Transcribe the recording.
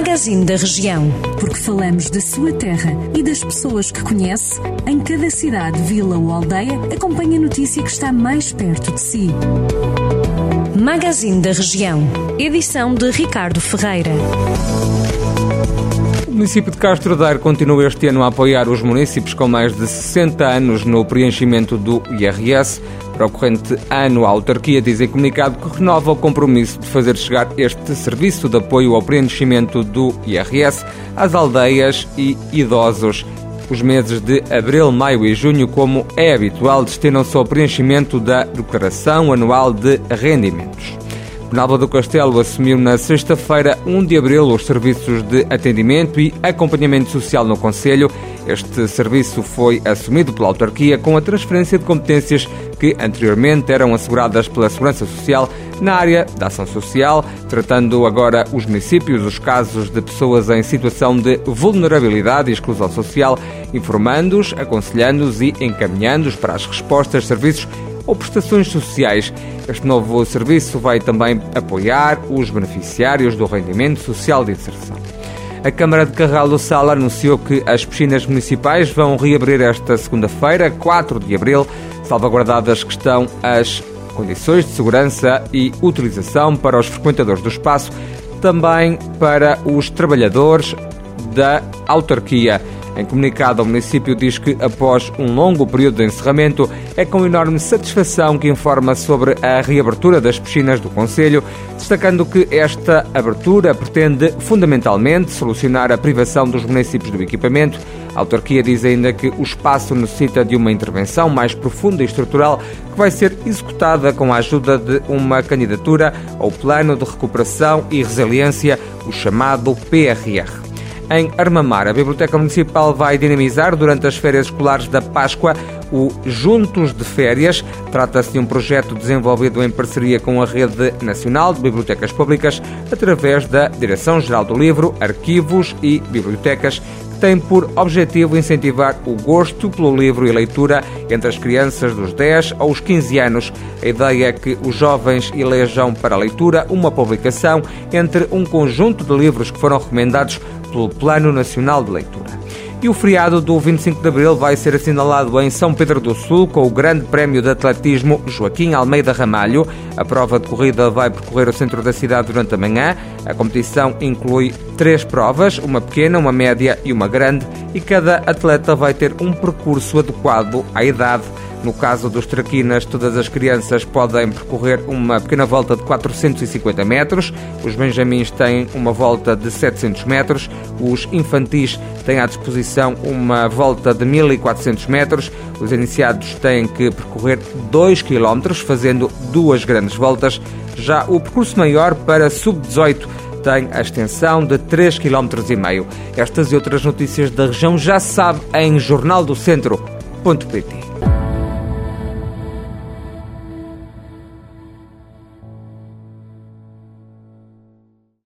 Magazine da Região. Porque falamos da sua terra e das pessoas que conhece, em cada cidade, vila ou aldeia, acompanhe a notícia que está mais perto de si. Magazine da Região. Edição de Ricardo Ferreira. O município de Castro Daire continua este ano a apoiar os municípios com mais de 60 anos no preenchimento do IRS. Para o corrente ano, a autarquia diz em comunicado que renova o compromisso de fazer chegar este serviço de apoio ao preenchimento do IRS às aldeias e idosos. Os meses de abril, maio e junho, como é habitual, destinam-se ao preenchimento da Declaração Anual de Rendimentos. Penalva do Castelo assumiu na sexta-feira, 1 de abril, os serviços de atendimento e acompanhamento social no Conselho. Este serviço foi assumido pela autarquia com a transferência de competências que anteriormente eram asseguradas pela Segurança Social na área da ação social, tratando agora os municípios os casos de pessoas em situação de vulnerabilidade e exclusão social, informando-os, aconselhando-os e encaminhando-os para as respostas, serviços ou prestações sociais. Este novo serviço vai também apoiar os beneficiários do rendimento social de inserção. A Câmara de Carral do Sal anunciou que as piscinas municipais vão reabrir esta segunda-feira, 4 de abril, salvaguardadas que estão as condições de segurança e utilização para os frequentadores do espaço, também para os trabalhadores da autarquia. Em comunicado, o município diz que, após um longo período de encerramento, é com enorme satisfação que informa sobre a reabertura das piscinas do Conselho, destacando que esta abertura pretende fundamentalmente solucionar a privação dos municípios do equipamento. A autarquia diz ainda que o espaço necessita de uma intervenção mais profunda e estrutural que vai ser executada com a ajuda de uma candidatura ao Plano de Recuperação e Resiliência, o chamado PRR. Em Armamar, a Biblioteca Municipal vai dinamizar durante as férias escolares da Páscoa o Juntos de Férias. Trata-se de um projeto desenvolvido em parceria com a Rede Nacional de Bibliotecas Públicas através da Direção-Geral do Livro, Arquivos e Bibliotecas tem por objetivo incentivar o gosto pelo livro e leitura entre as crianças dos 10 aos 15 anos. A ideia é que os jovens elejam para a leitura uma publicação entre um conjunto de livros que foram recomendados pelo Plano Nacional de Leitura. E o feriado do 25 de Abril vai ser assinalado em São Pedro do Sul com o Grande Prémio de Atletismo Joaquim Almeida Ramalho. A prova de corrida vai percorrer o centro da cidade durante a manhã. A competição inclui três provas, uma pequena, uma média e uma grande, e cada atleta vai ter um percurso adequado à idade no caso dos traquinas, todas as crianças podem percorrer uma pequena volta de 450 metros, os benjamins têm uma volta de 700 metros, os infantis têm à disposição uma volta de 1400 metros, os iniciados têm que percorrer 2 km, fazendo duas grandes voltas. Já o percurso maior para sub-18 tem a extensão de 3,5 km. Estas e outras notícias da região já se sabe em jornaldocentro.pt.